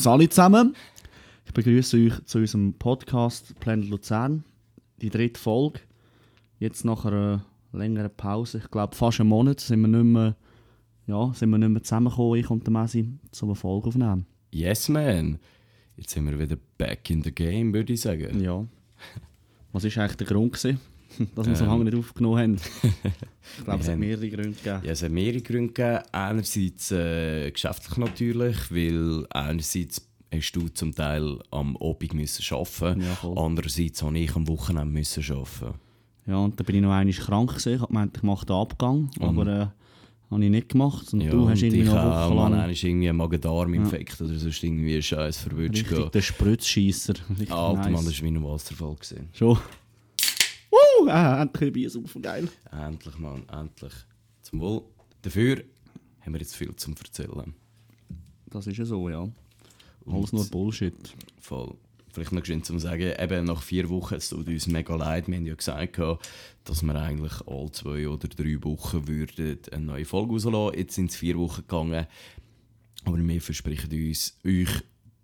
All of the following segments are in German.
Salut zusammen. Ich begrüße euch zu unserem Podcast Planet Luzern. Die dritte Folge. Jetzt nach einer längeren Pause, ich glaube fast einen Monat, sind wir nicht mehr, ja, sind wir nicht mehr zusammengekommen, ich und der Messi, um eine Folge aufzunehmen. Yes, man. Jetzt sind wir wieder back in the game, würde ich sagen. Ja. Was war eigentlich der Grund, gewesen, dass wir so Ähm. lange nicht aufgenommen haben? Ich glaube, es hat mehrere Gründe gegeben. Ja, es hat mehrere Gründe gegeben. Einerseits äh, geschäftlich natürlich, weil einerseits hast du zum Teil am Abend müssen arbeiten Ja, voll. andererseits habe ich am Wochenende müssen arbeiten. Ja, und dann bin ich noch einmal krank gewesen. Ich habe gemeint, ich mache den Abgang, aber äh, habe ich nicht gemacht. Und Ja, du hast und irgendwie noch eine auch, Woche man, lang einer ist irgendwie ein Magen-Darm-Infekt oder sonst irgendwie Scheiß verwünscht. richtig der Spritzscheisser. Alter nice. Mann, das war wie ein Wasserfall. Gewesen. Schon. Woo! Ah, endlich ein Bier saufen, geil. Endlich, Mann, endlich. Zum Wohl. Dafür haben wir jetzt viel zum Erzählen. Das ist ja so, ja. Alles Und- nur Bullshit. Voll. Vielleicht noch schön zu sagen, eben nach vier Wochen, es tut uns mega leid, wir haben ja gesagt, dass wir eigentlich alle zwei oder drei Wochen würden eine neue Folge rauslassen Jetzt sind es vier Wochen gegangen, aber wir versprechen uns, euch,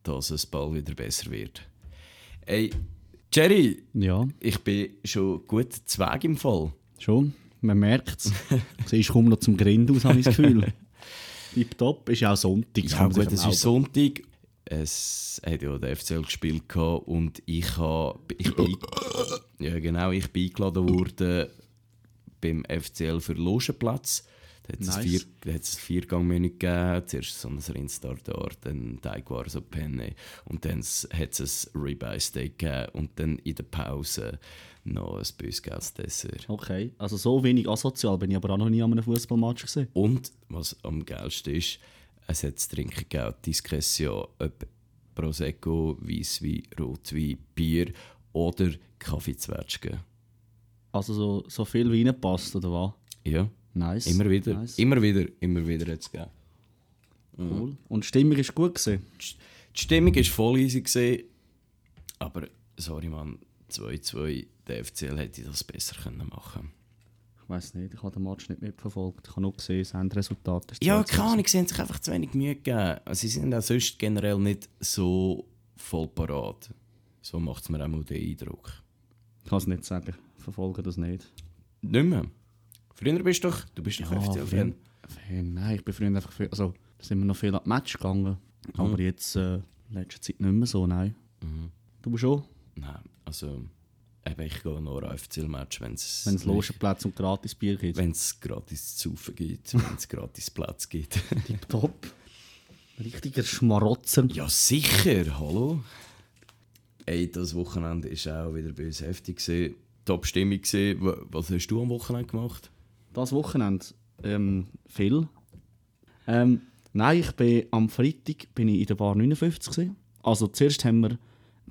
dass es bald wieder besser wird. Ey, Jerry, Ja, ich bin schon gut Zweig im Fall. schon. Man merkt es. Siehst kaum noch zum Grind aus, habe ich das Gefühl. Tipptopp. Ist ja auch Sonntag. Ja gut, es ist Sonntag. Es hat ja der FCL gespielt und ich habe, ich bin, ja genau, ich bin eingeladen worden beim FCL für Logenplatz. Da hat es Nice. vier, Viergangmenü gegeben. Zuerst so ein Rindstartar, dann Teigwaren, so Penne und dann hat es ein Ribeye Steak gegeben und dann in der Pause noch ein Bösgels Dessert. Okay, also so wenig asozial bin ich aber auch noch nie an einem Fußballmatch gesehen. Und was am geilsten ist, es hat zu trinken gegeben, Diskretion, ob Prosecco, Weisswein, Rotwein, Bier oder Kaffeezwetschgen. Also so, so viel wie reinpasst, oder was? Ja, Nice. immer wieder, Nice. immer wieder, immer wieder es gegeben. Cool. Und die Stimmung ist gut gewesen. Die Stimmung war voll easy, gewesen, aber sorry man, 2-2, der FCL hätte das besser können machen Ich weiß nicht, ich habe den Match nicht mitverfolgt. Ich habe nur gesehen, das Endresultat ist Ja, 2-2. keine Ahnung, sie haben sich einfach zu wenig Mühe gegeben. Also, Sie sind auch sonst generell nicht so voll parat. So macht es mir auch mal den Eindruck. Ich kann es nicht sagen. Ich verfolge das nicht. Nicht mehr. Früher bist du doch, du bist doch FCL-Fan. Fan. Nein, ich bin früher einfach viel, also da sind wir noch viel an die Match gegangen. Aber jetzt äh, in letzter Zeit nicht mehr so, nein. Du schon? Nein, also eben, ich gehe nur an FCL-Match, wenn es Wenn es Logenplatz und Gratisbier gibt. wenn es gratis zu saufen gibt, wenn es gratis Platz gibt. Top. Richtiger Schmarotzer. ja, sicher, hallo. Ey, das Wochenende war auch wieder bei uns heftig. gewesen. Gewesen. Wa- Was hast du am Wochenende gemacht? Das Wochenende ähm, viel. Ähm, nein, ich bin am Freitag bin ich in der Bar 59 gewesen. Also zuerst haben wir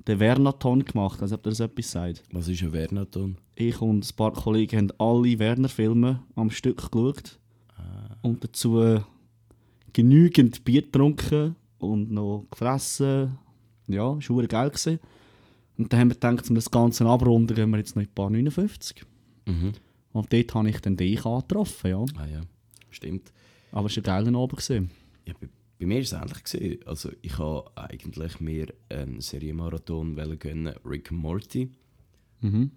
den Wernaton gemacht, als ob das etwas sagt. Was ist ein Vernaton? Ich und ein paar Kollegen haben alle Werner-Filme am Stück geschaut. Und dazu genügend Bier getrunken und noch gefressen. Ja, das war geil. Gewesen. Und dann haben wir gedacht, um das Ganze abrunden, gehen wir jetzt noch in die Bar 59. Mhm. Und dort habe ich dann dich angetroffen, ja. Ah ja, stimmt. Aber es war ein geiler Abend. Gewesen. Ja, bei, bei mir war es ähnlich. Gewesen. Also, ich habe eigentlich mir einen Serienmarathon gönnen, Rick Morty.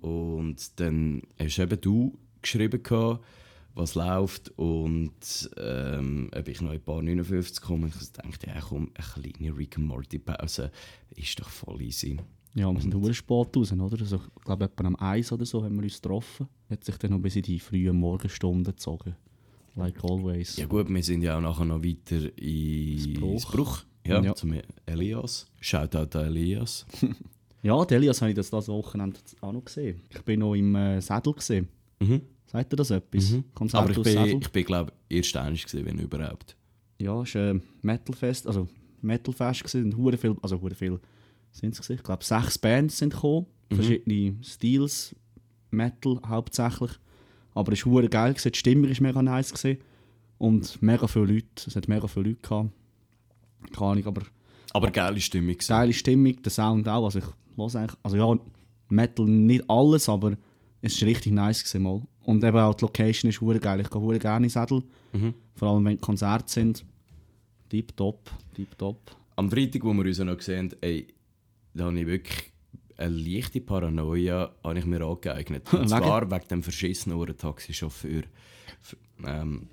Und dann hast eben du geschrieben, gehabt, was läuft und ähm, ob ich noch in ein paar 59 komme. Und ich dachte, ja komm, eine kleine Rick Morty Pause ist doch voll easy. Ja, wir sind sehr spät raus, oder? Also, ich glaube, etwa am 1 oder so haben wir uns getroffen. Hat sich dann noch bis in die frühen Morgenstunden gezogen. Like always. Ja gut, wir sind ja auch nachher noch weiter in Bruch. Bruch. Ja, Ja. zum Elias. Shoutout an Elias. Ja, der Elias habe ich das, das Wochenende auch noch gesehen. Ich bin noch im äh, Sädel gesehen. Mhm. Sagt ihr das etwas? Konzert Aber ich bin, Sädel? ich bin glaube ich, erst einig gewesen, wenn überhaupt. Ja, es war ein Metalfest, also Metalfest gewesen, hure viel, also hure viel sind es Ich glaube, sechs Bands sind gekommen, verschiedene Stils, Metal hauptsächlich. Aber es war geil, gewesen. die Stimmung war mega nice gewesen. und mega viele Leute, es hat mega viele Leute gehabt. Keine Ahnung, aber Aber geile Stimmung. gewesen. geile Stimmung, der Sound auch, also ich höre eigentlich, also ja, Metal nicht alles, aber es war richtig nice gewesen mal. Und eben auch die Location ist hure geil, ich gehe gerne in Sädel, vor allem wenn Konzerte sind. Tipptopp, tipptopp. Am Freitag, wo wir uns noch gesehen haben, ey, da habe ich wirklich eine leichte Paranoia habe ich mir angeeignet. Und zwar wegen dem verschissenen Taxichauffeur. F- Ähm,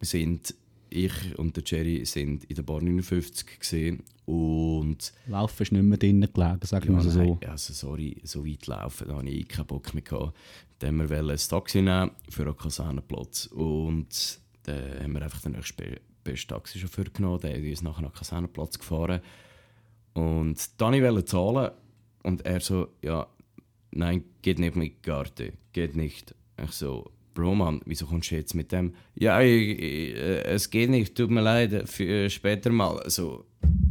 sind, ich und der Jerry sind in der Bar 59 gesehen und Laufen ist nicht mehr drinnen gelegen, sagen wir ja, es so. nein, also sorry, so weit laufen, da hatte ich keinen Bock mehr. Gehabt. Dann haben wir ein Taxi nehmen für einen Kasernenplatz und dann haben wir einfach den nächsten be- besten Taxichauffeur genommen, der hat uns nachher nach den Kasernenplatz gefahren und dann wollte ich zahlen und er so, ja, nein, geht nicht mit Karte, geht nicht. Ich so, Bro, Mann, wieso kommst du jetzt mit dem? Ja, ich, ich, äh, es geht nicht, tut mir leid, für später mal. Also,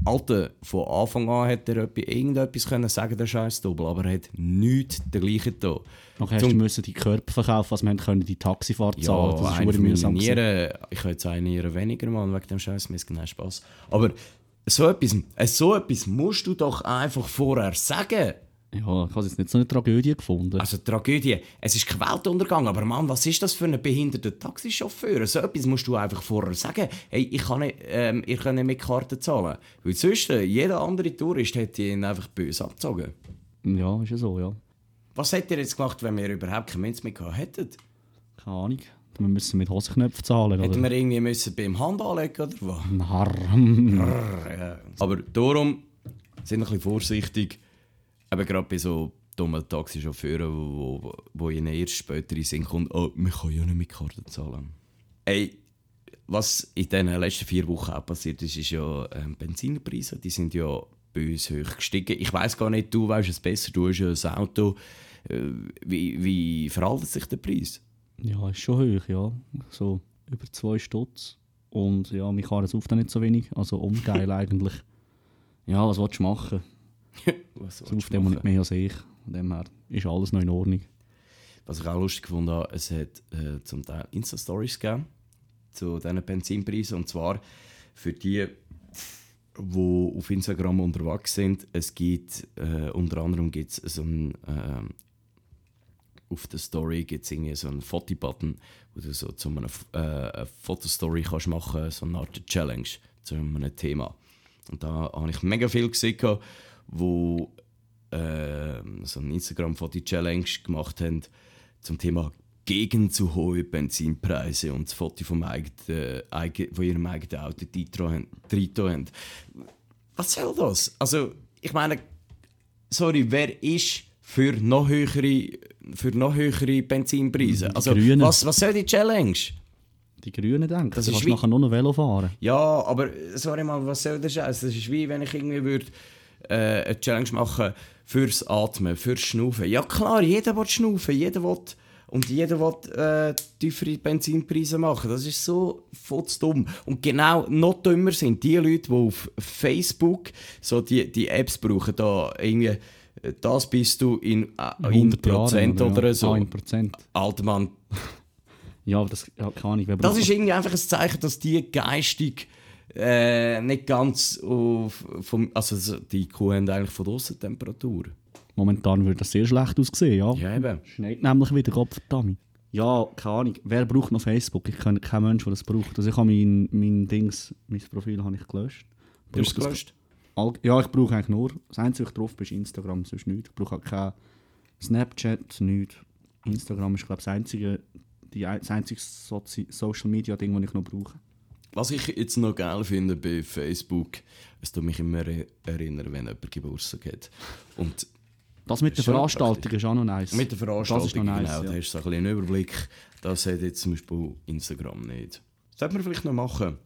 Alter, von Anfang an hätte er etwa- irgendetwas können sagen, der scheiß Double, aber er hat nichts dergleichen da. Nachher hast du müssen die Körper verkaufen, was wir haben können, die Taxifahrt zahlen. das ist mühsam. Nieren, ich habe jetzt eine Niere weniger, Mann, wegen dem scheiß Mist, nein, Spaß. Aber so etwas, äh, so etwas musst du doch einfach vorher sagen. Ja, ich habe jetzt nicht so eine Tragödie gefunden. Also Tragödie, es ist kein Weltuntergang, aber Mann, was ist das für ein behinderter Taxichauffeur? So etwas musst du einfach vorher sagen. Hey, ich kann nicht, ähm, ihr könnt nicht mit Karten zahlen. Weil sonst, äh, jeder andere Tourist hätte ihn einfach böse abgezogen. ja, ist ja so, ja. Was hättet ihr jetzt gemacht, wenn wir überhaupt keine Münze mehr gehabt hätten? Keine Ahnung. Wir müssen mit Hosenknöpfen zahlen, Hätten wir irgendwie müssen beim Hand anlegen oder was? Narr. Ja. Aber darum sind ein bisschen vorsichtig, eben gerade bei so dummen Taxichauffeuren, wo, wo, wo ihnen erst später in Sinn kommt, oh, man kann ja nicht mit Karten zahlen. Ey, was in den letzten vier Wochen auch passiert ist, ist ja ähm, Benzinpreise, die sind ja bei uns hoch gestiegen. Ich weiß gar nicht, du weißt es besser, du hast ja ein Auto. Äh, wie, wie verhaltet sich der Preis? Ja, ist schon hoch, ja. So über zwei Stutz. Und ja, mich kann es oft nicht so wenig. Also ungeil eigentlich. Ja, was willst du machen? was So auf dem nicht mehr als ich. Von dem her ist alles noch in Ordnung. Was ich auch lustig gefunden habe, es hat äh, zum Teil Insta-Stories gegeben zu diesen Benzinpreisen. Und zwar für die, die auf Instagram unterwegs sind. Es gibt äh, unter anderem gibt's so ein, ähm, auf der Story gibt es irgendwie so einen Fotobutton, wo du so zu einer äh, eine Fotostory kannst machen so eine Art Challenge zu einem Thema. Und da habe ich mega viel gesehen, wo äh, so eine Instagram-Foto-Challenge gemacht haben zum Thema gegen zu hohe Benzinpreise und das Foto vom eigenen, eigen, von ihrem eigenen Auto reingetan haben. Was soll das? Also, ich meine, sorry, wer ist für noch höhere, für noch höhere Benzinpreise? Also, Grünen. was, was soll die Challenge? Die Grünen denken, Das du ist kannst wie- nachher nur noch Velo fahren. Ja, aber sorry mal, was soll der Scheiß? Das ist wie wenn ich irgendwie würde äh, eine Challenge machen fürs Atmen, fürs Schnaufen. Ja klar, jeder will schnaufen, jeder will und jeder will äh, tiefere Benzinpreise machen. Das ist so futz dumm. Und genau noch dümmer sind die Leute, die auf Facebook so die, die Apps brauchen, da irgendwie das bist du in, äh, in 100 Jahre, Prozent oder, ja. so. Ah, in Prozent. Alter Mann, Ja, aber das ja, Ahnung. Wer das ist irgendwie einfach ein Zeichen, dass die geistig äh, nicht ganz auf, vom, also so- die Kuh haben eigentlich von außen Temperatur. Momentan würde das sehr schlecht aussehen, ja. Ja eben. Schneit nämlich wieder, Gott verdammt. Ja, keine Ahnung. Wer braucht noch Facebook? Ich kenne keinen Menschen, der das braucht. Also ich habe mein, mein Dings, mein Profil habe ich gelöscht. Du hast es gelöscht? Ja, ich brauche eigentlich nur, das Einzige, was ich drauf bin, ist Instagram, sonst nichts. Ich brauche auch kein Snapchat, nichts. Instagram ist, glaube ich, das einzige, die, das einzige Sozi Social Media Ding, das ich noch brauche. Was ich jetzt noch geil finde bei Facebook, es tut mich immer er- erinnern, wenn jemand Geburtstag hat. Und Das mit der Veranstaltung ist auch noch nice. mit der Veranstaltung, Das ist noch nice, genau, da ja. hast du so ein einen Überblick. Das hat jetzt zum Beispiel Instagram nicht. Das sollte man vielleicht noch machen.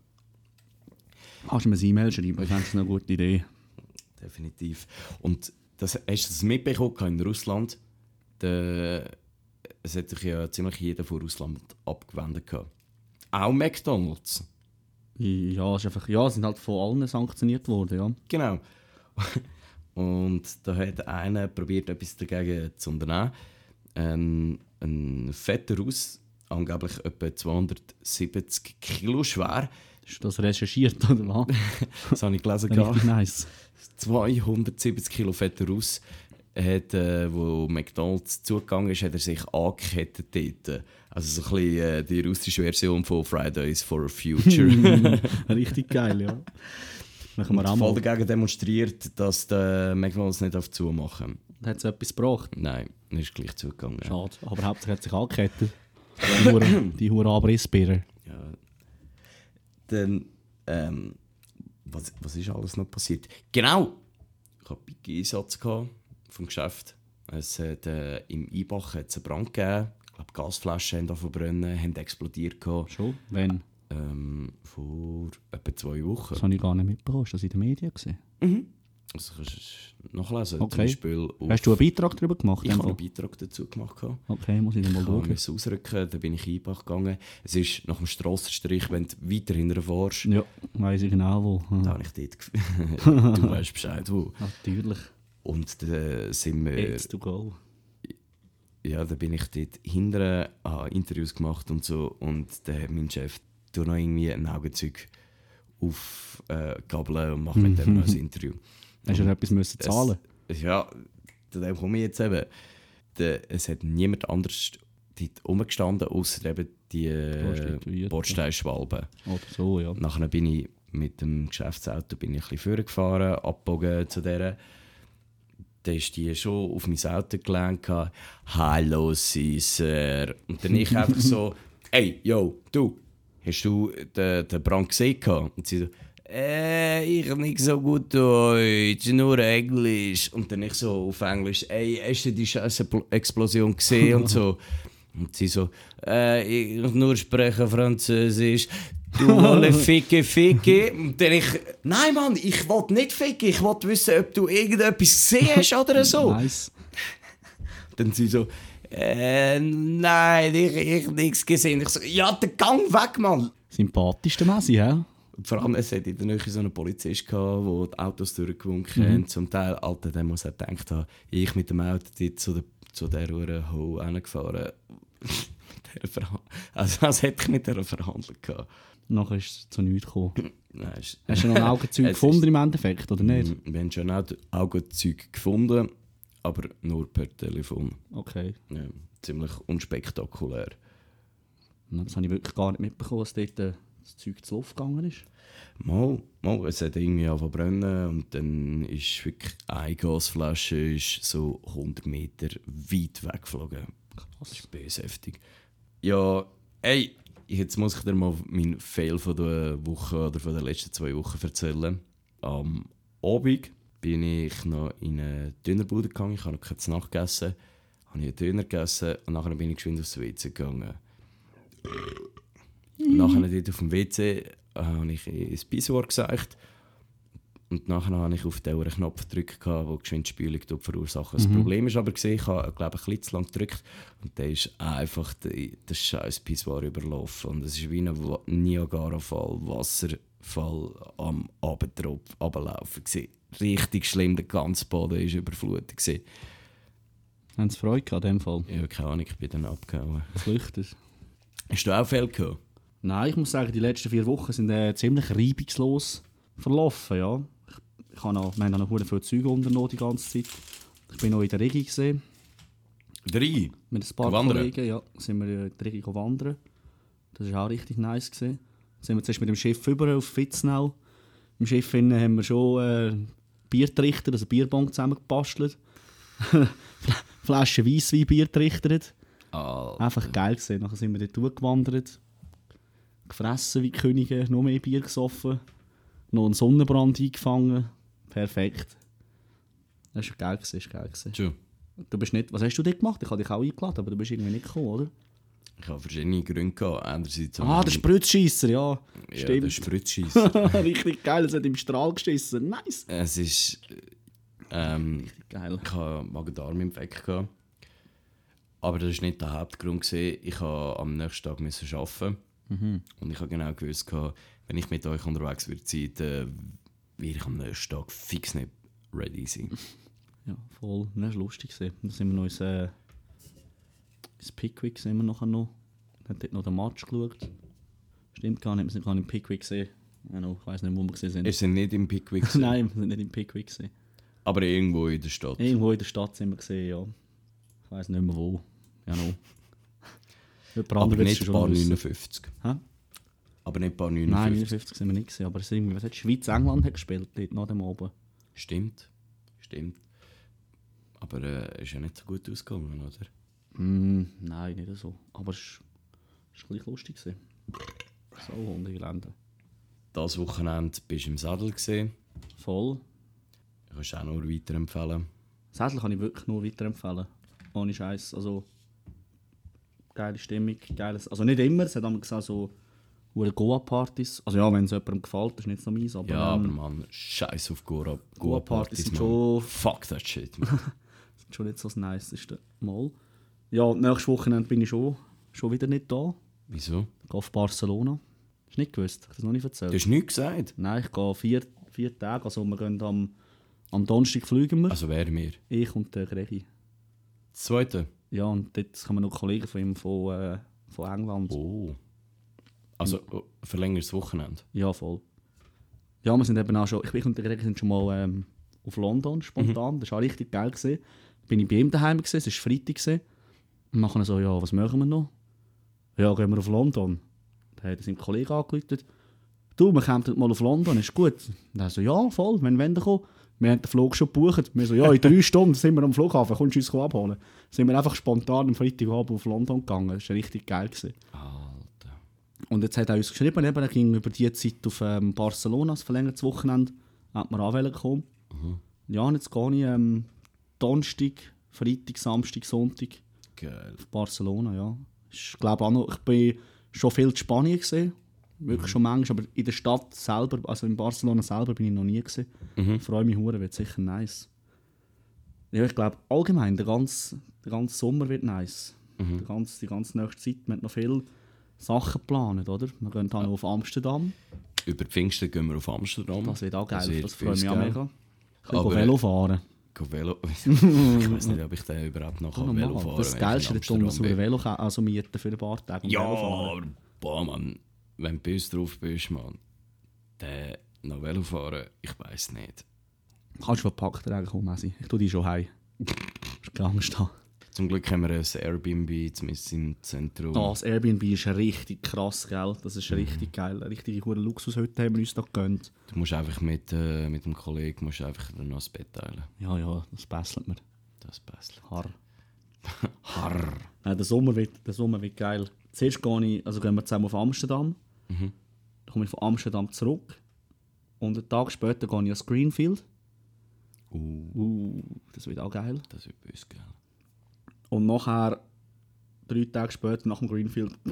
Kannst du mir ein E-Mail schreiben, ich fände das eine gute Idee. Definitiv. Und das, hast du das mitbekommen in Russland? Der, es hat sich ja ziemlich jeder von Russland abgewendet. gehabt. Auch McDonalds. Ja, ist einfach, ja, sind halt von allen sanktioniert worden, ja. Genau. Und da hat einer probiert, etwas dagegen zu unternehmen. Ein, ein fetter Russ, angeblich etwa 270 Kilo schwer. Hast du das recherchiert, oder was? Das habe ich gelesen. Richtig nice. 270 Kilo fetter Russ hat, äh, wo McDonalds zugegangen ist, hat er sich angekettet dort. Also so ein bisschen äh, die russische Version von Fridays for Future. Richtig geil, ja. Machen wir voll dagegen demonstriert, dass der McDonalds nicht auf zumachen. Hat es etwas gebracht? Nein, er ist gleich zugegangen. Schade. Aber hauptsächlich hat sich angekettet. Die hure Abrissbirne. Ja. Dann, ähm, was, was ist alles noch passiert? Genau! Ich hatte einen Einsatz vom Geschäft. Es hat, äh, Im Einbach hat es einen Brand gegeben. Ich glaube, Gasflaschen haben angefangen zu brennen, haben explodiert. Gehabt. Schon? Wenn? Ähm, vor etwa zwei Wochen. Das habe ich gar nicht mitbekommen. Hast du das in den Medien gesehen? Also kannst du nachlesen. Okay. Zum Beispiel auf, Hast du einen Beitrag darüber gemacht? ich habe einen Beitrag dazu gemacht. Okay, muss ich dann mal Ich schauen. musste ausrücken, dann bin ich Einbach gegangen. Es ist nach dem Strassenstrich, wenn du weiter hinterher fährst, Ja, weiss ich genau wo. da Ja, habe ich dort Du weißt Bescheid, wo. natürlich. Und dann sind wir, It's to go. ja, dann bin ich dort hinterher, habe Interviews gemacht und so. Und dann hat mein Chef noch irgendwie ein Augenzeug aufgabeln äh, gabeln und macht mit dem noch ein Interview. Hast du etwas müssen zahlen? Es, ja, zu dem komme ich jetzt eben. Der, es hat niemand anders dort rumgestanden, außer eben die äh. Bordsteinschwalben. Oder so, ja. Nachher bin ich mit dem Geschäftsauto bin ich ein bisschen vorgefahren, abgebogen zu der. Da ist die schon auf mein Auto gehabt. Hallo, Caesar. Und dann ich einfach so, hey, yo, du, hast du den, den Brand gesehen? gehabt?» Und sie so, äh, ich habe nicht so gut Deutsch, nur Englisch. Und dann ich so auf Englisch, ey, hast du die scheiße Explosion gesehen und so. Und sie so, äh, ich nur spreche Französisch. Du wolle ficke, ficke. Und dann ich, nein Mann, ich wollte nicht ficken, ich wollte wissen, ob du irgendetwas gesehen hast oder so. Nice. Dann sie so, äh, nein, ich, ich nichts gesehen. Ich so, ja, der Gang weg, Mann. Sympathischste Messi, hä? Vor allem, es hat in der Nähe so einen Polizist gehabt, der die Autos durchgewunken Mhm. hat. Zum Teil, Alter, der muss er gedacht haben, ich mit dem Auto dort zu der, zu der Uhr Ho hingefahren. Also, als hätte ich mit der verhandelt gehabt. Nachher ist es zu nichts gekommen. Nein, ist- Hast du noch ein Augenzeug gefunden im Endeffekt, oder nicht? Wir haben schon auch Augenzeug gefunden, aber nur per Telefon. Okay. Ja, ziemlich unspektakulär. Das habe ich wirklich gar nicht mitbekommen, dass dort äh, das Zeug zu Luft gegangen ist. Mal, mal, es hat irgendwie angefangen brennen und dann ist wirklich eine Gasflasche ist so 100 Meter weit weggeflogen. Das ist böse heftig. Ja, ey, jetzt muss ich dir mal meinen Fail von der Woche oder von den letzten zwei Wochen erzählen. Am Abend bin ich noch in eine Dönerbude gegangen, ich habe noch keine Nacht gegessen. Habe ich einen Döner gegessen und nachher bin ich geschwind aufs WC gegangen. Nachher dort auf dem WC äh, habe ich ins Pissoir gesagt. Und nachher habe ich auf den Knopf gedrückt, der geschwind Spülung verursacht. Das Problem ist aber, ich habe glaube ich, ein bisschen zu lang gedrückt und der ist einfach der scheiß Pissoir überlaufen. Und es ist wie ein Niagara-Fall, Wasserfall am gewesen. Richtig schlimm, der ganze Boden war überflutet. gewesen. Haben sie Freude gehabt, in dem Fall? Habe keine Ahnung, ich bin dann abgehauen. Flüchtet. Hast du auch Fälle gehabt? Nein, ich muss sagen, die letzten vier Wochen sind äh, ziemlich reibungslos verlaufen, ja. Ich, ich habe noch, wir haben noch viele Züge unternommen die ganze Zeit. Ich bin noch in der Regi gesehen Drei? mit ein paar Wandern? Kollegen. Ja, sind wir in der Regi wandern. Das war auch richtig nice. Gewesen. Sind wir zuerst mit dem Schiff über auf Fitznau. Im Schiff innen haben wir schon äh, Biertrichter, also Bierbong zusammengebastelt. Flaschen Weisswein Bier getrichtert. Ah, Einfach geil gesehen. Nachher sind wir dort durchgewandert. Gefressen wie Könige, noch mehr Bier gesoffen. Noch einen Sonnenbrand eingefangen. Perfekt. Das war geil, gewesen, ist geil. Schon. Du bist nicht, was hast du dort gemacht? Ich habe dich auch eingeladen, aber du bist irgendwie nicht gekommen, oder? Ich habe verschiedene Gründe gehabt. Einerseits Ah, der Spritzschießer, ja. Ja, der. Spritzschießer. Richtig geil, es hat im Strahl geschissen. Nice. es ist. Ähm, Geil. ich hatte Magen-Darm-Infekt. Aber das war nicht der Hauptgrund. gewesen. Ich musste am nächsten Tag müssen arbeiten. Und ich habe genau gewusst, wenn ich mit euch unterwegs würde sein, dann werde ich am nächsten Tag fix nicht ready sein. Ja, voll. Das war lustig. Dann sind wir noch ins, äh, ins Pickwick sind wir nachher noch. Dann dort noch den Match geschaut. Stimmt gar nicht, wir sind gar nicht im Pickwick gesehen. Ich weiß nicht, wo wir gesehen sind. Ihr seid nicht im Pickwick. gewesen? Nein, wir sind nicht im Pickwick gesehen. Aber irgendwo in der Stadt. Irgendwo in der Stadt sind wir gesehen, ja. Ich weiß nicht mehr wo. Jemand aber nicht Bar wissen. 59. Hä? Aber nicht Bar Nein, 59. 59 sind wir nicht gesehen, aber es ist irgendwie, was hat Schweiz-England hat gespielt, dort nach dem oben. Stimmt. Stimmt. Aber äh, ist ja nicht so gut ausgegangen, oder? Mm, nein, nicht so. Aber es war gleich lustig. Gewesen. So, Hundegelände. Das Wochenende bist du im Sattel gesehen. Voll. Kannst du auch nur weiterempfehlen. Sädel kann ich wirklich nur weiterempfehlen. Ohne Scheiß. Also, geile Stimmung, geiles. Also nicht immer, es hat einmal gesagt, so hure Goa-Partys. Also ja, wenn es jemandem gefällt, ist nicht so meins. Aber, Ja, aber ähm, Mann, scheiß auf Goa- Goa-Partys Goa-Partys. sind schon- Fuck that shit, man. sind schon nicht so das Niceste. Mal. Ja, nächstes Wochenende bin ich schon, schon wieder nicht da. Wieso? Ich gehe auf Barcelona. Hast du nicht gewusst? Ich habe das noch nicht erzählt. Du hast nichts gesagt. Nein, ich gehe vier, vier Tage. Also wir gehen am, am Donnerstag fliegen wir. Also wer mir? Ich und der Gregi. Das zweite? Ja, und dort kommen noch Kollegen von ihm von, äh, von England. Oh. Also oh, verlängertes Wochenende. Ja, voll. Ja, wir sind eben auch schon, ich bin und der sind schon mal ähm, auf London spontan. Das war auch richtig geil. Gewesen. Bin ich bei ihm daheim gewesen, es war Freitag. Gewesen. Und nachher so, ja, was machen wir noch? Ja, gehen wir auf London. Dann hat er seinem Kollegen angerufen. Du, wir kommen mal auf London, ist gut. Er so, ja, voll, wenn wir kommen. Wir haben den Flug schon gebucht. Wir so, ja, in drei Stunden sind wir am Flughafen, kommst du uns abholen? Sind wir einfach spontan am Freitagabend auf London gegangen. Das war richtig geil. Gewesen. Alter. Und jetzt hat er uns geschrieben, eben, er ging über die Zeit auf ähm, Barcelona, das verlängertes Wochenende, hat mir anwählen gekommen. Ja, und jetzt gehe ich ähm, Donnerstag, Freitag, Samstag, Sonntag Geil. auf Barcelona, ja. Ich glaube auch noch, ich bin schon viel in Spanien gesehen, wirklich schon manchmal, aber in der Stadt selber, also in Barcelona selber bin ich noch nie gesehen. Ich freue mich hure, wird sicher nice. Ja, ich glaube allgemein, der ganze, der ganze Sommer wird nice. Der ganze, die ganze nächste Zeit, wir haben noch viele Sachen geplant, oder? Wir gehen dann auf Amsterdam, Über Pfingsten gehen wir auf Amsterdam. das wird auch geil, wird das, für freue mich auch mega. Ich kann Aber, Velo fahren. Velo. ich weiß nicht, ob ich den überhaupt noch kann Velo fahren das wenn Geilste ist, dass wir. Velo also mieten für ein paar Tage. Ja, aber boah, Mann. Wenn du bei uns drauf bist, Mann, dann noch Velo fahren, ich weiß nicht. Kannst du verpackt tragen, komm, Messi. Ich tue dich schon heim. Hast keine Angst haben. Zum Glück haben wir ein Airbnb zumindest im Zentrum. Das Airbnb ist richtig krass, gell? Das ist Mhm. richtig geil. Eine richtige gute Luxushütte haben wir uns da gegönnt. Du musst einfach mit, äh, mit dem Kollegen musst einfach noch das Bett teilen. Ja, ja, das besselt mir. Das passt. Harr. Harr. Nein, der Sommer wird, der Sommer wird geil. Zuerst gehe ich, also gehen wir zusammen auf Amsterdam. Mhm. Dann komme ich von Amsterdam zurück. Und einen Tag später gehe ich ans Greenfield. Uh, Uh, das wird auch geil. das wird böse, gell? Und nachher, drei Tage später, nach dem Greenfield.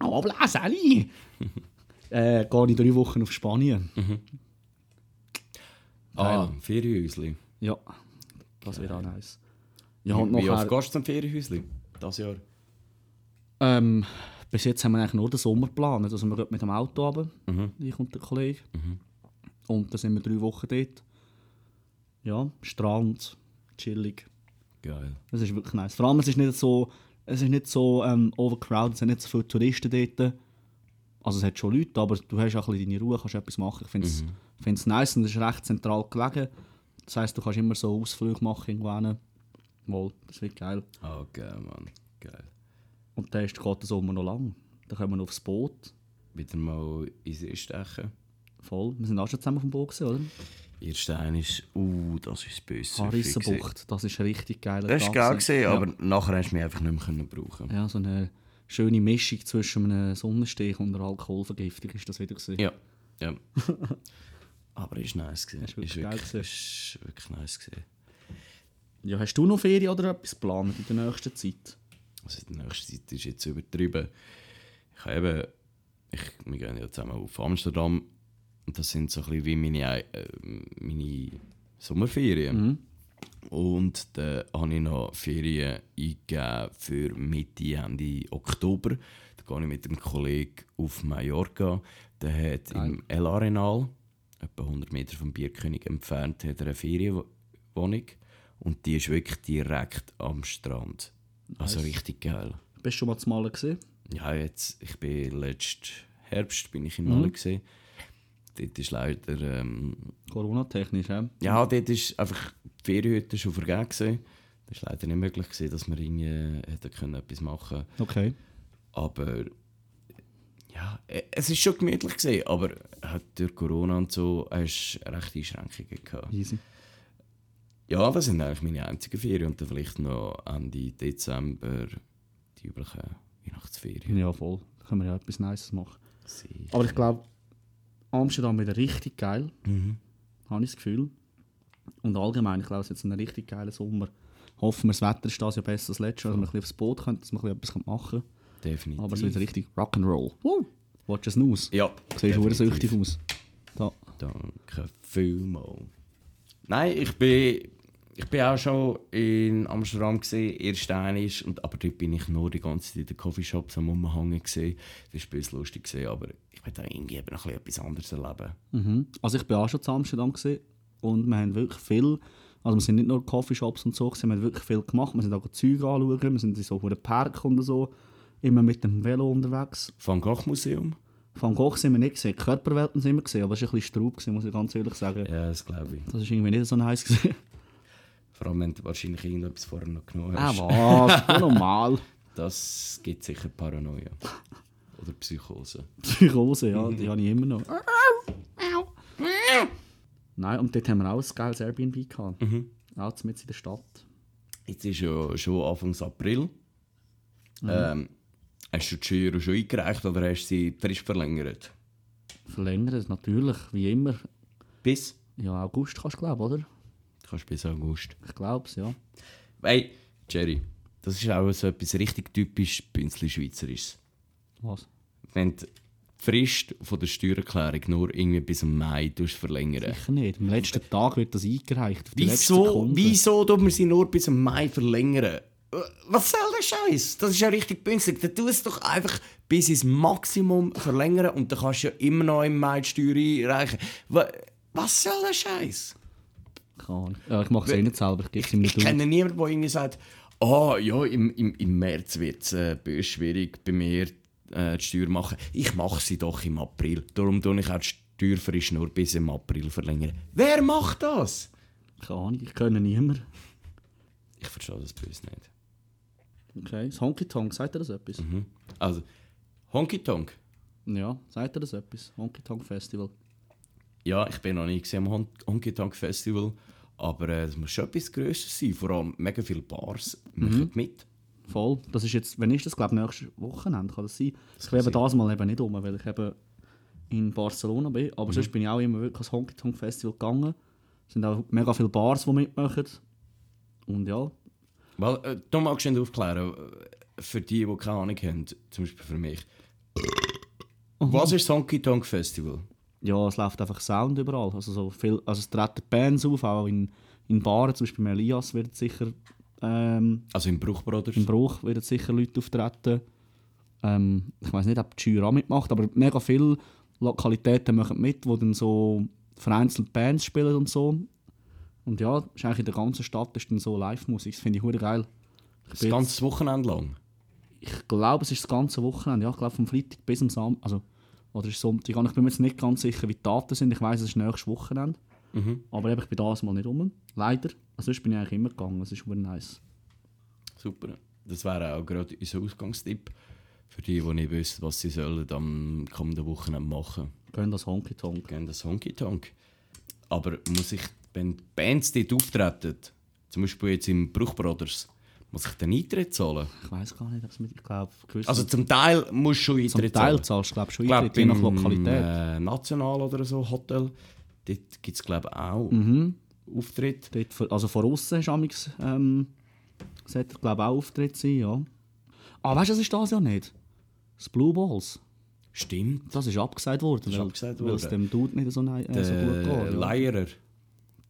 Habla, Sally! äh, gehe ich drei Wochen auf Spanien. Ah, Ferienhäusli. Ja, das wird auch nice. Ja, und Wie oft nachher, gehst du zum Ferienhäusli? Das Jahr? Ähm, bis jetzt haben wir eigentlich nur den Sommer geplant. Also wir gehen mit dem Auto runter, ich und der Kollege. Und dann sind wir drei Wochen dort. Ja, Strand, chillig. Geil. Das ist wirklich nice. Vor allem, es ist nicht so, es ist nicht so ähm, overcrowded, es sind nicht so viele Touristen dort. Also es hat schon Leute, aber du hast auch ein bisschen deine Ruhe, kannst etwas machen. Ich finde es find's nice und es ist recht zentral gelegen. Das heisst, du kannst immer so Ausflüge machen irgendwann. Mal, das wird geil. Ah, geil, Mann. Geil. Und dann ist, geht der Sommer noch lang. Dann kommen wir aufs Boot. Wieder mal in See stechen. Voll. Wir sind auch schon zusammen auf dem Boot, gewesen, oder? Erster ein ist, uh, das ist böse. Harissenbucht, das ist richtig geil. Das war geil, gewesen, aber nachher hast du mich einfach nicht mehr können brauchen Ja, so eine schöne Mischung zwischen einem Sonnenstich und einer Alkoholvergiftung ist das wieder gewesen. Ja. ja. aber ist nice gewesen. Ist wirklich ist geil wirklich, ist wirklich nice gewesen. Ja, hast du noch Ferien oder etwas geplant in der nächsten Zeit? Also die nächste Zeit ist jetzt übertrieben. Ich habe eben, ich, wir gehen ja zusammen auf Amsterdam und das sind so ein bisschen wie meine, äh, meine Sommerferien. Und dann habe ich noch Ferien eingegeben für Mitte, Ende Oktober. Da gehe ich mit dem Kollegen auf Mallorca. Der hat im El Arenal, etwa 100 Meter vom Bierkönig entfernt, hat er eine Ferienwohnung. Und die ist wirklich direkt am Strand. Also richtig geil. Bist du schon mal zu Malen gesehen? Ja, jetzt, ich bin letzten Herbst bin ich in Mali gesehen. dort ist leider... Ähm, Corona-technisch, ja. ja, dort ist einfach die Ferienhütte schon vergeben gewesen. Das war leider nicht möglich, gewesen, dass wir irgendwie hätten können etwas machen Okay. Aber ja, e- es ist schon gemütlich gewesen, aber durch Corona und so hast du recht Einschränkungen gehabt. Easy. Ja, das sind eigentlich meine einzigen Ferien und dann vielleicht noch Ende Dezember die üblichen Weihnachtsferien. Ja, voll. Da können wir ja etwas Nices machen. Sicher. Aber ich glaube, Amsterdam wieder richtig geil, Mhm. habe ich das Gefühl. Und allgemein, ich glaube, es ist jetzt ein richtig geiler Sommer. Hoffen wir, das Wetter ist das ja besser als letztes Jahr, dass wir ein bisschen aufs Boot können, dass wir ein bisschen etwas machen können. Definitiv. Aber es wird richtig Rock'n'Roll. Woo! Watch es aus. Ja, Du siehst definitiv. ursüchtig aus. Da. Danke vielmals. Nein, ich bin, ich bin auch schon in Amsterdam gesehen, erst einmal, und aber dort bin ich nur die ganze Zeit in den Coffeeshops am Umhängen gesehen. Das war ein bisschen lustig gewesen, aber ich will da irgendwie eben noch etwas anderes erleben. Mhm. Also ich bin auch schon zu Amsterdam gewesen und wir haben wirklich viel, also wir sind nicht nur Coffeeshops und so, wir haben wirklich viel gemacht. Wir sind auch Züge anschauen, wir sind in so einem Park und so, immer mit dem Velo unterwegs. Van Gogh Museum? Van Gogh sind wir nicht gesehen, Körperwelten sind wir gesehen, aber es war ein bisschen Straub, muss ich ganz ehrlich sagen. Ja, das glaube ich. Das war irgendwie nicht so nice. Gewesen. Vor allem, wenn du wahrscheinlich irgendetwas vorher noch genommen ah, hast. was? Ja, normal. Das gibt sicher Paranoia. Oder Psychose. Psychose, ja, die habe ich immer noch. Nein, und dort haben wir auch ein geiles Airbnb gehabt. Auch mitten in der Stadt. Jetzt ist ja schon Anfang April. Ähm, hast du die Steuer schon eingereicht oder hast du sie frisch verlängert? Verlängert, natürlich, wie immer. Bis? Ja, August kannst du glauben, oder? Du kannst bis August. Ich glaube es, ja. Hey, Jerry, das ist auch so etwas richtig typisch Bünzli-Schweizerisches. Was? Wenn du die Frist von der Steuererklärung nur irgendwie bis am Mai tust verlängern Sicher nicht. Am letzten Tag wird das eingereicht. Wieso, wieso tut man sie nur bis am Mai verlängern? Was soll der Scheiß? Das ist ja richtig günstig. Dann tu es doch einfach bis ins Maximum verlängern und dann kannst du ja immer noch im Mai die Steuer einreichen. Wa- Was soll der Scheiß? Keine Ahnung. Ja, ich mache es eh nicht selber. Ich gebe es ihm Ich nicht kenne niemanden, der irgendwie sagt, ah ja, im, im, im März wird es äh, bös schwierig bei mir äh, die Steuer machen. Ich mache sie doch im April. Darum tue ich auch die Steuerfrist nur bis im April verlängern. Wer macht das? Keine Ahnung, ich kenne niemanden. Ich verstehe das böse nicht. Okay, das Honky Tonk, sagt er das etwas? Mhm. Also, Honky Tonk. Ja, sagt er das etwas? Honky Tonk Festival. Ja, ich bin noch nie am Hon- Honky Tonk Festival, aber äh, es muss schon etwas Größeres sein. Vor allem mega viele Bars machen mit. Voll. Das ist jetzt, wenn ist das, glaube ich, nächstes Wochenende, kann das sein? ich bin eben das mal eben nicht um, weil ich eben in Barcelona bin. Aber sonst bin ich auch immer wirklich ans Honky Tonk Festival gegangen. Es sind auch mega viele Bars, die mitmachen. Und ja, Weil, äh, du magst schnell aufklären, äh, für die, die keine Ahnung haben, zum Beispiel für mich. Was ist das Honky Tonk Festival? Ja, es läuft einfach Sound überall. Also, so viel, also es treten Bands auf, auch in, in Baren, zum Beispiel im Elias wird sicher ähm, Also im Bruch Brothers. im Bruch werden sicher Leute auftreten. Ähm, ich weiß nicht, ob die Jury auch mitmacht, aber mega viele Lokalitäten machen mit, wo dann so vereinzelt Bands spielen und so. Und ja, ist eigentlich in der ganzen Stadt ist dann so Live-Musik. Das finde ich hure geil. das ganze Wochenende lang. Ich glaube, es ist das ganze Wochenende. Ja, ich glaube, vom Freitag bis am Samstag. Also, oder ist Sonntag. Und Ich bin mir jetzt nicht ganz sicher, wie die Daten sind. Ich weiß, es ist nächstes Wochenende. Aber eben, ich bin das mal nicht rum. Leider. Also, sonst bin ich eigentlich immer gegangen. Es ist hure nice. Super. Das wäre auch gerade unser Ausgangstipp für die, die nicht wissen, was sie sollen am kommenden Wochenende machen. Gehen das Honky Tonk. Gerne das Honky Tonk. Aber muss ich, wenn die Bands dort auftreten, zum Beispiel jetzt im Bruch Brothers, muss ich den Eintritt zahlen? Ich weiß gar nicht, ob es mit. Ich glaube, Also zum Teil musst du schon Zum Eintritt Teil zahlen. zahlst du glaube schon Eintritt, je nach Lokalität. Äh, National oder so Hotel, dort gibt es glaube ich auch Mhm. Auftritt. Dort, also von außen ist amix, ähm, sollte glaube auch Auftritt sein, ja. Ah, weißt du, das ist das ja nicht. Das Blue Balls. Stimmt. Das ist abgesagt worden, ist weil, es worden. dem Dude nicht so, äh, so gut geht. Ja. Leierer,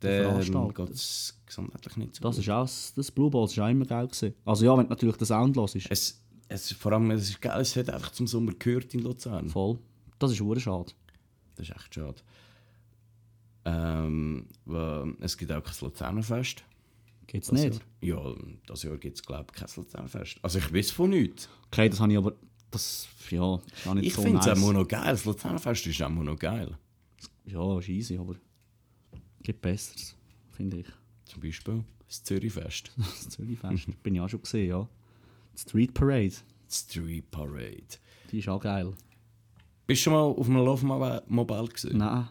Veranstalter. geht es gesundheitlich nicht so Das gut. ist auch, das Blue Balls ist auch immer geil gewesen. Also ja, wenn du natürlich den Sound hörst, ist Es, es, vor allem, es ist geil, es hat einfach zum Sommer gehört in Luzern. voll. Das ist hure schade. Das ist echt schade. Ähm, es gibt auch kein Luzernerfest. Geht's Das nicht? Jahr. Ja, das Jahr gibt es glaube ich kein Luzernerfest. Also ich weiß von nichts. Okay, das habe ich aber, das, ja, ist auch nicht Ich so finde es nice. auch noch geil. Das Luzernerfest ist auch noch geil. Ja, ist easy, aber gibt Besseres, finde ich. Zum Beispiel das Zürichfest. Das Zürichfest, bin ich auch schon gesehen, ja. Die Street Parade, Street Parade. die ist auch geil. Bist du schon mal auf einem Laufmobile gesehen? Nein,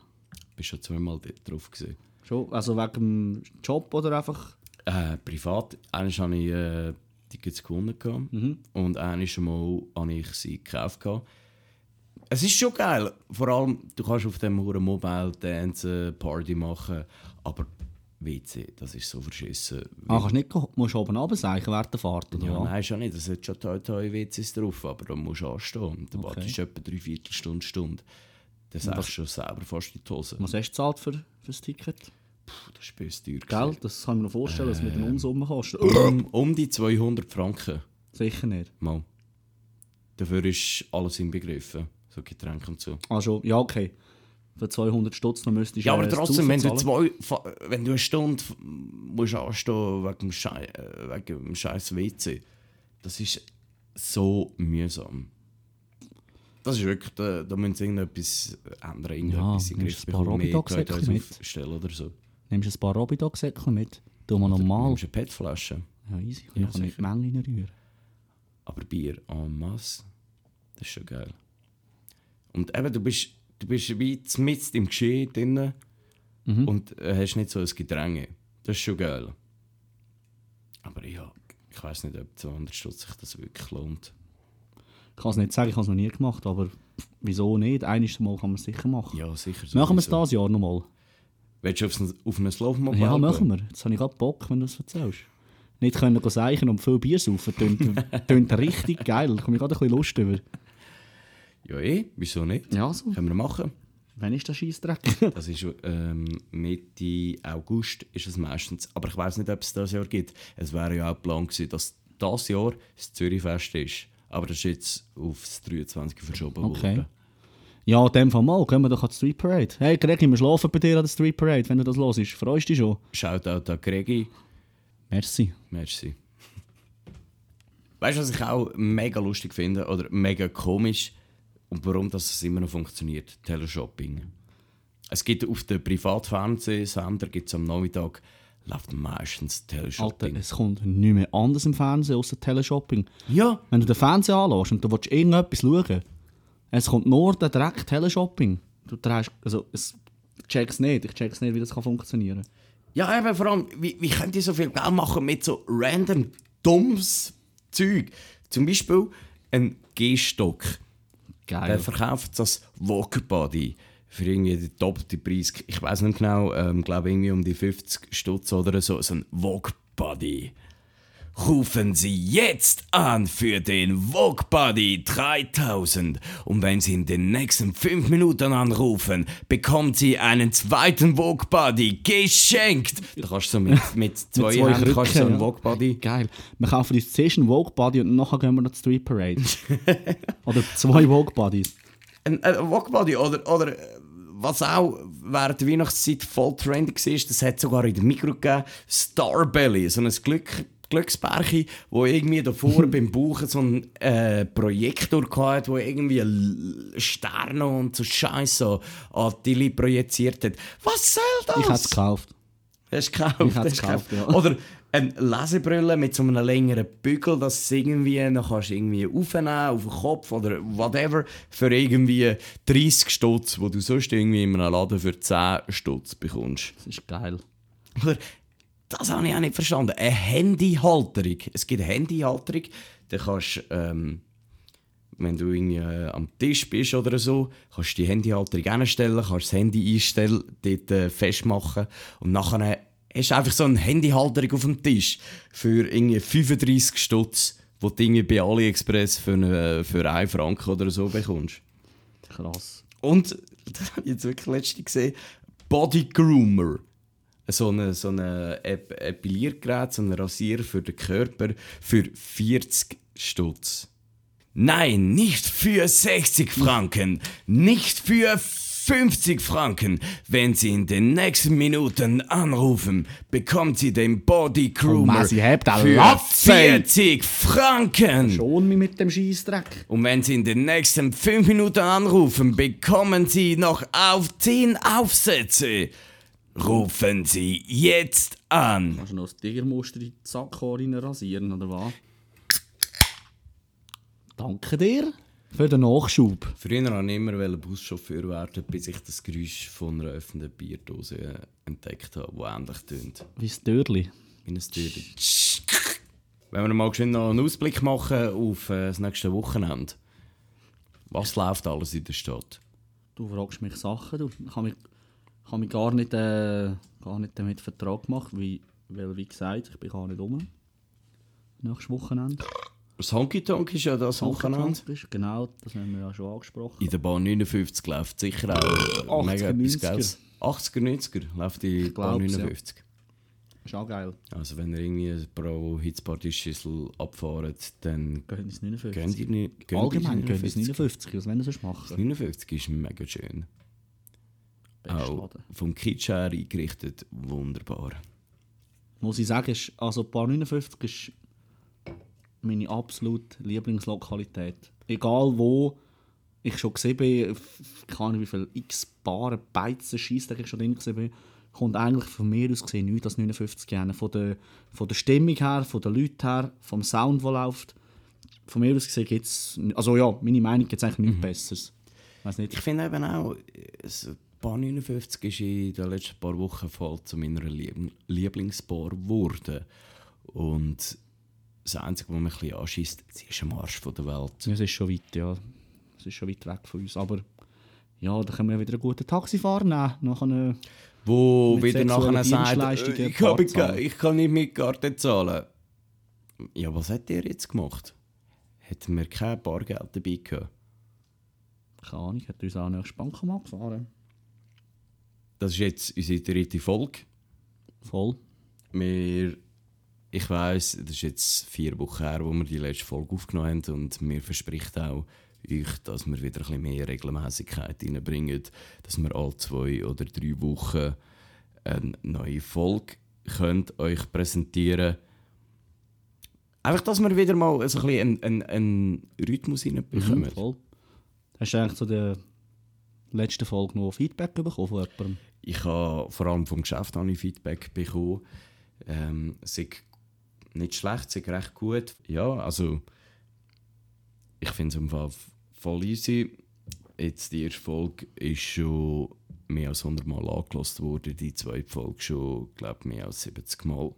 Bist schon zweimal dort drauf gesehen? schon, also wegen dem Job oder einfach... Äh, privat. Einmal habe ich äh, Tickets gewonnen gehabt. und einmal Mal habe ich sie gekauft. gehabt. Es ist schon geil. Vor allem, du kannst auf dem Huren Mobile Dance Party machen, aber WC, das ist so verschissen. Ah, kannst nicht, musst du oben runterseichen während der Fahrt, oder Ja, nein, schon nicht. Es hat schon tolle, tolle WCs drauf, aber da musst du anstehen. Dann Okay. wartest du etwa drei Viertelstunde, Stunde. Dann sagst du schon selber fast in die Hose. Was hast du gezahlt für, für das Ticket? Puh, das ist böse teuer. Gell? Das kann ich mir noch vorstellen, was mit dem Umsummen kostet. Um, um die 200 Franken. Sicher nicht. Mal. Dafür ist alles inbegriffen. So Getränke und so. Ah, schon. Ja, okay. Für 200 Stutz noch müsstest du Ja, aber trotzdem, wenn du, zwei, wenn du eine Stunde musst anstehen wegen dem, Schei äh, wegen dem scheiß WC, das ist so mühsam. Das ist wirklich, da, da müssen sie irgendetwas ändern, irgendetwas in den nimmst Griff ein paar bekommen, mehr mit? aufstellen oder so. Nimmst du ein paar Robidog-Säckchen mit? Tu mal Du normal. nimmst eine PET-Flasche, Ja, easy. Ich Ja, kann nicht die. Menge reinrühren. aber Bier en masse, das ist schon geil. Und eben, du bist, du bist wie mitten im Geschehen drin Mhm. und äh, hast nicht so ein Gedränge. Das ist schon geil. Aber ja, ich weiß nicht, ob 200 Stutz sich das wirklich lohnt. Ich kann es nicht sagen, ich habe es noch nie gemacht, aber wieso nicht? Eines Mal kann man es sicher machen. Ja, sicher. machen wir es dieses Jahr nochmal? Willst du auf ein, auf ein Laufmobile Ja, machen wir. Jetzt habe ich gerade Bock, wenn du das erzählst. Nicht können seichen und viel Bier saufen, tönt richtig geil. Da komme ich gerade ein bisschen Lust über. Ja, eh, wieso nicht? Ja, so. Können wir machen. Wann ist der Scheissdreck? Das ist ähm, Mitte August ist es meistens. Aber ich weiß nicht, ob es das Jahr gibt. Es wäre ja auch gewesen, dass das Jahr das Zürichfest ist. Aber das ist jetzt aufs 23 verschoben Okay. worden. ja, in dem Fall mal. Gehen wir doch an die Street Parade. Hey, Gregi, wir schlafen bei dir an der Street Parade, wenn du das los ist. Freust du dich schon? Schaut auch da Gregi. Merci. Merci. Weißt du, was ich auch mega lustig finde oder mega komisch und warum das es immer noch funktioniert? Teleshopping. Es gibt auf den Privatfernsehsender gibt's am Nachmittag läuft meistens Alter, Teleshopping. es kommt nicht mehr anders im Fernsehen außer Teleshopping. ja, Wenn du den Fernseher anlässt und du willst irgendetwas schauen, es kommt nur der Dreck Teleshopping. Du drehst, also, es ich check's nicht. Ich check's nicht, wie das kann funktionieren ja, eben vor allem, wie, wie könnt ihr so viel Geld machen mit so random dummes Zeug? Zum Beispiel ein Gehstock. Der Geil. verkauft das Vogue Body für irgendwie den doppelten Preis. Ich weiß nicht genau, ähm, glaube irgendwie um die 50 Stutz oder so. So ein Vogue Body. Rufen Sie jetzt an für den Vogue Body 3000. Und wenn Sie in den nächsten 5 Minuten anrufen, bekommt Sie einen zweiten Vogue Body geschenkt. Da kannst du so mit, mit zwei, zwei Händen kannst du so einen. Vogue Body. Geil. Wir kaufen uns zuerst einen Vogue Body und nachher gehen wir noch Street Parade. Oder zwei Vogue Bodies. ein, ein Vogue Body oder, oder was auch während der Weihnachtszeit voll trendy war, das hat sogar in der Mikro gegeben, Starbelly, so ein Glück, Glücksbärchen, wo irgendwie davor beim Bauchen so einen äh, Projektor hatte, wo irgendwie Sterne und so Scheiße an Tili projiziert hat. Was soll das? Ich es gekauft. Hast du gekauft? Ich es du gekauft, ja. Oder eine Lesebrille mit so einem längeren Bügel, dass du irgendwie, dann kannst du irgendwie aufnehmen auf den Kopf oder whatever, für irgendwie 30 Stutz, wo du sonst irgendwie in einem Laden für 10 Stutz bekommst. Das ist geil. Oder, das habe ich auch nicht verstanden. Eine Handyhalterung. Es gibt eine Handyhalterung, da kannst ähm, wenn du irgendwie äh, am Tisch bist oder so, kannst du die Handyhalterung hinstellen, kannst das Handy einstellen, dort äh, festmachen und nachher hast du einfach so eine Handyhalterung auf dem Tisch für irgendwie 35 Stutz, wo du irgendwie bei AliExpress für, eine, für 1 Franken oder so bekommst. Krass. Und, das habe ich jetzt wirklich letztens gesehen, Body Groomer. So ein so eine Ep Epiliergerät, so ein Rasierer für den Körper für 40 Stutz. Nein, nicht für 60 Franken, nicht für 50 Franken. Wenn Sie in den nächsten Minuten anrufen, bekommt Sie den Body Groomer den für Latze! 40 Franken. Schon mich mit dem Scheissdreck. Und wenn Sie in den nächsten 5 Minuten anrufen, bekommen Sie noch auf 10 Aufsätze. Rufen Sie jetzt an. Kannst du noch das Tigermuster in die Sackhaare rein rasieren, oder was? Danke dir für den Nachschub. Früher wollte ich immer Buschauffeur werden, bis ich das Geräusch von einer öffnenden Bierdose äh, entdeckt habe, das ähnlich tönt. Wie das Dörrli. Wie ein Türchen. Wenn wir mal schön noch einen Ausblick machen auf äh, das nächste Wochenende. Was läuft alles in der Stadt? Du fragst mich Sachen, du. Ich habe mich, ich habe mich gar, nicht, äh, gar nicht damit Vertrag gemacht, weil, weil, wie gesagt, ich bin gar nicht um. Nächstes Wochenende. Das Honky Tonk ist ja das Wochenende. Ist, genau, das haben wir ja schon angesprochen. In der Bahn 59 läuft sicher auch äh, 80er, mega etwas 90er. Geiles. 80er, 90er läuft die Bahn glaub's, ja. 59. Ist auch geil. Also wenn ihr irgendwie pro Hitzparty-Schüssel abfahrt, dann Gehen ins 59. gehen die gehen die Allgemein gehen ins 59. 59, was wollen sie sonst machen? 59 ist mega schön. Auch vom Kitsch her eingerichtet, wunderbar. Muss ich sagen, ist, also Bar 59 ist meine absolute Lieblingslokalität. Egal wo ich schon gesehen bin, f- keine Ahnung wie viele x Baren, Beizen, Scheissdreck ich schon drin gesehen bin, kommt eigentlich von mir aus gesehen nichts als 59 gerne. Von der, von der Stimmung her, von den Leuten her, vom Sound, der läuft. Von mir aus gesehen gibt es, also ja, meine Meinung gibt es eigentlich nichts Besseres. Weiß nicht. Ich finde eben auch, es- Bar 59 ist in den letzten paar Wochen voll zu meiner Lieb Lieblingsbar geworden. Und das Einzige, was mich ein bisschen anschießt, sie ist am Arsch von der Welt. Es ist schon weit, ja. Es ist schon weit weg von uns. Aber ja, da können wir wieder einen guten Taxifahrer nehmen. Nachher, Wo wieder nachher sagt, äh, ich, habe, ich kann nicht mit Karte zahlen. Ja, was hat der jetzt gemacht? Hätten wir kein Bargeld dabei gehabt? keine Ahnung, hat uns auch nächstes Bankomat gefahren. Das ist jetzt unsere dritte Folge. Voll. Wir, ich weiss, das ist jetzt vier Wochen her, wo wir die letzte Folge aufgenommen haben und mir verspricht auch euch, dass wir wieder ein bisschen mehr Regelmäßigkeit reinbringen, dass wir alle zwei oder drei Wochen eine neue Folge könnt euch präsentieren Einfach, dass wir wieder mal so ein bisschen einen, einen, einen Rhythmus reinbekommen. Mhm, voll. Hast du eigentlich zu der letzten Folge noch Feedback bekommen von jemandem? Ich habe vor allem vom Geschäft habe Feedback bekommen. Ähm, ist nicht schlecht, ist recht gut. Ja, also ich finde es im voll easy. Jetzt die erste Folge ist schon mehr als 100 Mal angelost worden, die zweite Folge schon, glaube mehr als 70 Mal.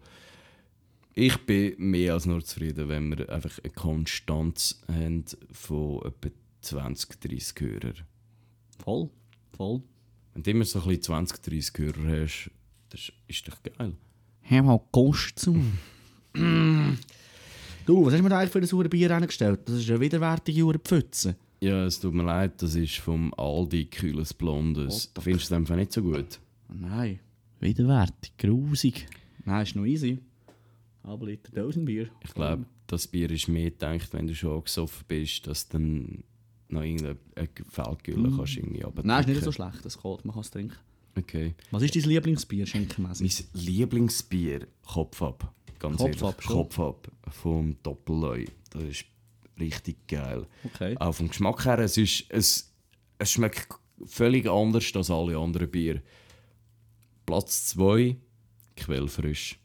Ich bin mehr als nur zufrieden, wenn wir einfach eine Konstanz haben von etwa 20, 30 Hörern. Voll. Voll. Wenn du immer so ein bisschen 20, 30 Hörer hast, das ist doch geil. Hör mal Kost zu. du, was hast du mir da eigentlich für ein saure Bier reingestellt? Das ist eine widerwärtige saure Pfütze. Ja, es tut mir leid, das ist vom Aldi kühles Blondes. The Findest du das einfach nicht so gut? Nein. Widerwärtig, grusig. Nein, ist noch easy. Aber Liter Dosenbier. Ich glaube, das Bier ist mehr gedacht, wenn du schon gesoffen bist, dass du dann noch irgendeine Feldgülle kannst irgendwie Mm. Nein, ist nicht so schlecht, das geht, man kann es trinken. Okay. Was ist dein Lieblingsbier, schenkenmässig? Mein Lieblingsbier, Kopf ab. Ganz Kopf ehrlich. ab schon? Kopf ab vom Doppelleu. Das ist richtig geil. Okay. Auch vom Geschmack her, es, ist, es, es schmeckt völlig anders als alle anderen Bier. Platz 2, Quellfrisch.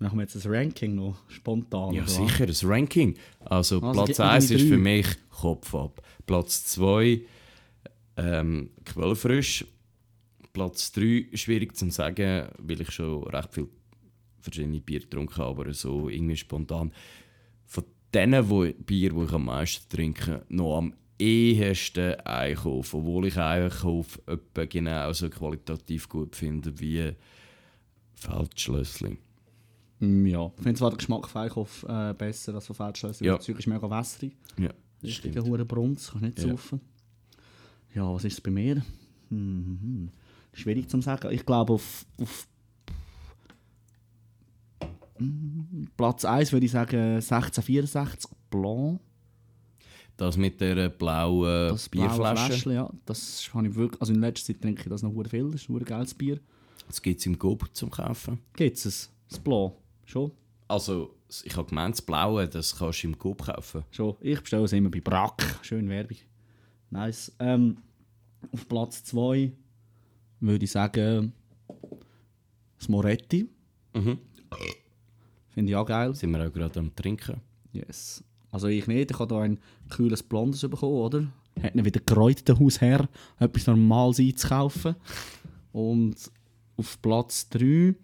Machen wir jetzt ein Ranking noch spontan. Ja, was? sicher, das Ranking. Also, Also, Platz gib mir 1 deine ist für mich Kopf ab. Platz 2 ähm, Quellfrisch. Platz 3 schwierig zu sagen, weil ich schon recht viel verschiedene Bier getrunken habe, aber so irgendwie spontan. Von denen wo, Bier, die ich am meisten trinke, noch am ehesten Einkauf. Obwohl ich Einkauf etwa genauso qualitativ gut finde wie Feldschlössli. Mm, ja. Ich finde zwar den Geschmack von Eichhoff äh, besser als von Feldschlösser. Ja. Das Zeug ist mega wässrig. Ja, Richtiger hure Brunz, kannst nicht Ja. saufen. Ja, was ist es bei mir? Mhm. Schwierig zu sagen. Ich glaube auf, auf Mm, Platz 1 würde ich sagen 1664 Blanc. Das mit der blauen Das Bierflasche. Fläschchen, ja, das habe ich wirklich, also in letzter Zeit trinke ich das noch viel, das ist ein geiles Bier. Das gibt es im Gob zum Kaufen. Gibt es Das Blau? Schon? Also, ich habe gemeint, das Blaue, das kannst du im Gob kaufen. Schon. Ich bestelle es immer bei Brack. Schön Werbung. Nice. Ähm, auf Platz 2 würde ich sagen das Moretti. Mhm. Finde ich auch geil. Sind wir auch gerade am Trinken. Yes. Also ich nicht. Ich habe hier ein kühles Blondes bekommen, oder? Hat ihn wieder gereut, der Hausherr, etwas Normales einzukaufen. Und auf Platz 3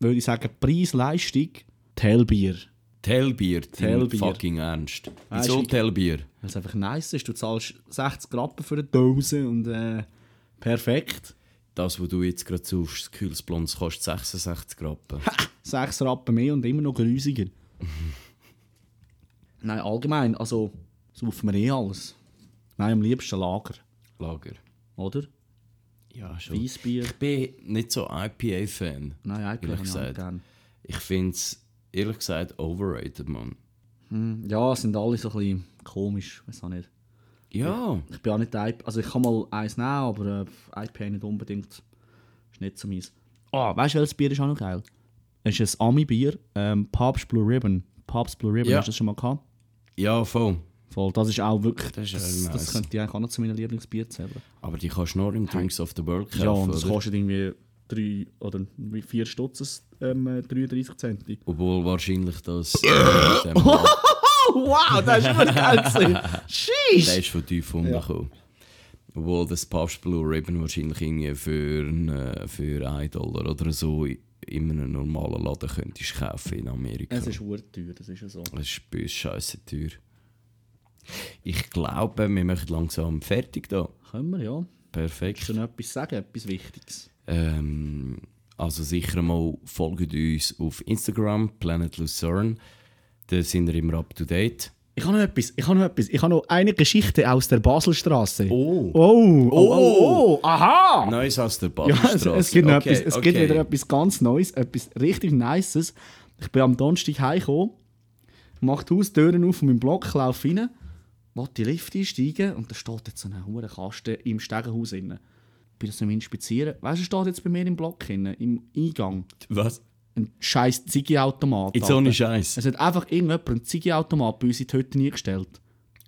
würde ich sagen Preis-Leistung Tellbier. Tellbier, Tellbier. fucking Ernst. Wieso Tellbier? Weil es einfach nice ist. Du zahlst 60 Rappen für eine Dose und äh, perfekt. Das, was du jetzt gerade suchst, das kühles Blondes, kostet 66 Rappen. 6 Rappen mehr und immer noch grusiger. Nein, allgemein, also saufen wir eh alles. Nein, am liebsten Lager, Lager. oder? Ja, schon. Weissbier. Ich bin nicht so IPA-Fan. Nein, habe ich gerne. Ich finde es, ehrlich gesagt, overrated, man. Hm, Ja, es sind alle so ein bisschen komisch, weiß auch nicht. Ja. Ich bin auch nicht IPA, also ich kann mal eins nehmen, aber äh, IPA nicht unbedingt. Ist nicht so meins. Ah, weißt du, welches Bier ist auch noch geil? Es ist ein Ami-Bier, ähm, Pabst Blue Ribbon. Pabst Blue Ribbon, Ja. hast du das schon mal gehabt? Ja, voll. Voll, das ist auch wirklich, Das das, das könnte ich eigentlich auch noch zu meinen Lieblingsbier zählen. Aber die kannst du nur im Drinks of the World kaufen, Ja, und das oder? kostet irgendwie 3 oder wie 4 Stutz, ähm, äh, 33 Cent. Obwohl wahrscheinlich das... Äh, wow, das ist schon geil gewesen. Sheesh! der ist von tief unten gekommen. Obwohl das Pabst Blue Ribbon wahrscheinlich irgendwie für, äh, für 1 Dollar oder so in einem normalen Laden könntest kaufen in Amerika. Es ist teuer, das ist ja so. Das ist bei uns scheisse teuer. Ich glaube, wir machen langsam fertig da. Können wir, ja. Perfekt. Kannst du noch etwas sagen, etwas Wichtiges? Ähm, also sicher mal folgt uns auf Instagram, Planet Lucerne. Da sind wir immer up to date. Ich habe noch etwas, ich habe noch etwas. Ich habe noch eine Geschichte aus der Baselstraße. Oh! Oh, oh, oh, oh, aha! Neues aus der Ja, es, es, gibt, Okay, etwas, es gibt okay. wieder etwas ganz Neues, etwas richtig Nices. Ich bin am Donnerstag heimgekommen, mache die Haustüren auf von meinem Block, laufe rein, will die Lift einsteigen und da steht jetzt so ein hoher Kasten im Stegenhaus. Ich bin das am Inspizieren. Weißt du, steht jetzt bei mir im Block drin, im Eingang? Was? Ein scheiß Ziggy-Automat. Jetzt ohne. Scheiß. Es hat einfach irgendjemand einen Ziggy-Automat bei uns in die Hütte eingestellt.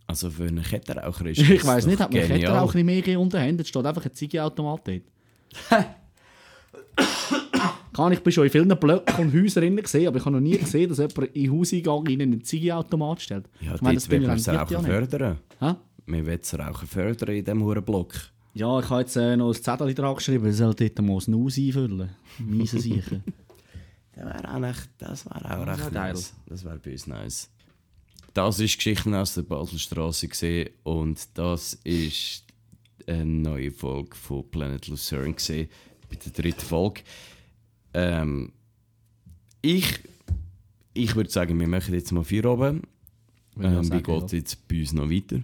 Also für einen Kettenraucher ist Ich weiß nicht, hat man genial. Kettenraucher mehr gegeben unter Händen? Jetzt steht einfach ein Ziggy-Automat dort. Kann ich bin schon in vielen Blöcken und Häusern gesehen, aber ich habe noch nie gesehen, dass jemand in den Hauseingang in einen Ziggy-Automat stellt. Ja, ich meine, dort will man das Rauchen ja nicht. fördern. Hä? Wir wollen das Rauchen fördern in diesem Hurenblock. Ja, ich habe jetzt äh, noch ein Zettel dran geschrieben, ich soll dort mal ein Nuss einfüllen. Miese Sicher. Das wäre auch, echt, das wär auch Das recht geil. nice. Das wäre bei uns nice. Das ist Geschichten aus der Baselstraße gesehen und das ist eine neue Folge von Planet Lucerne gesehen, bei der dritten Folge. Ähm, ich ich würde sagen, wir machen jetzt mal vier oben. Ähm, wie geht es ja. jetzt bei uns noch weiter?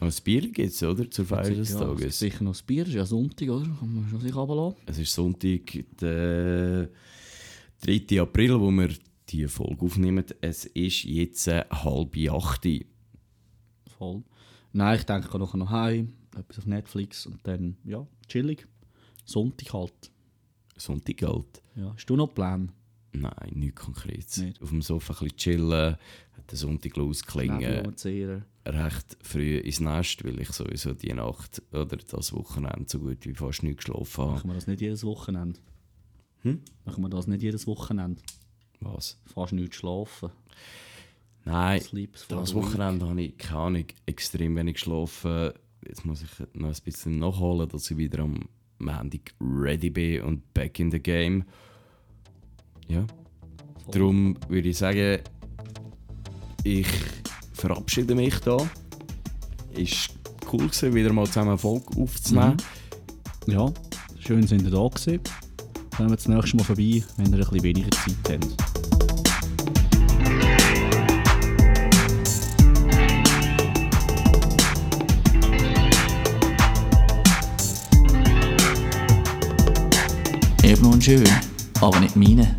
Ein Bier gibt es, oder? Zur Feier des ja, Tages. sicher noch das Bier, ist ja Sonntag, oder? Kann man schon sich runterlassen. Es ist Sonntag, der 3. April, wo wir die Folge aufnehmen. Es ist jetzt äh, halb acht. Voll. Nein, ich denke, ich gehe nachher noch heim, etwas auf Netflix und dann, ja, chillig. Sonntag halt. Sonntag halt. Ja. Hast du noch Pläne? Nein, nichts Konkretes. Nicht. Auf dem Sofa ein bisschen chillen, den Sonntag umzehren. recht früh ins Nest, weil ich sowieso die Nacht oder das Wochenende so gut wie fast nicht geschlafen habe. Machen wir das nicht jedes Wochenende? Hm? Machen wir das nicht jedes Wochenende? Was? Fast nicht schlafen. Nein, Sleeps das. Wochenende habe ich, keine Ahnung, extrem wenig geschlafen. Jetzt muss ich noch ein bisschen nachholen, dass ich wieder am Montag ready bin und back in the game. Ja. Voll. Darum würde ich sagen, ich verabschiede mich da. Ist cool gewesen, wieder mal zusammen eine Folge aufzunehmen. Ja, schön sind ihr da gewesen. Kommen wir das nächste Mal vorbei, wenn ihr ein bisschen weniger Zeit habt. Schön, aber nicht meine.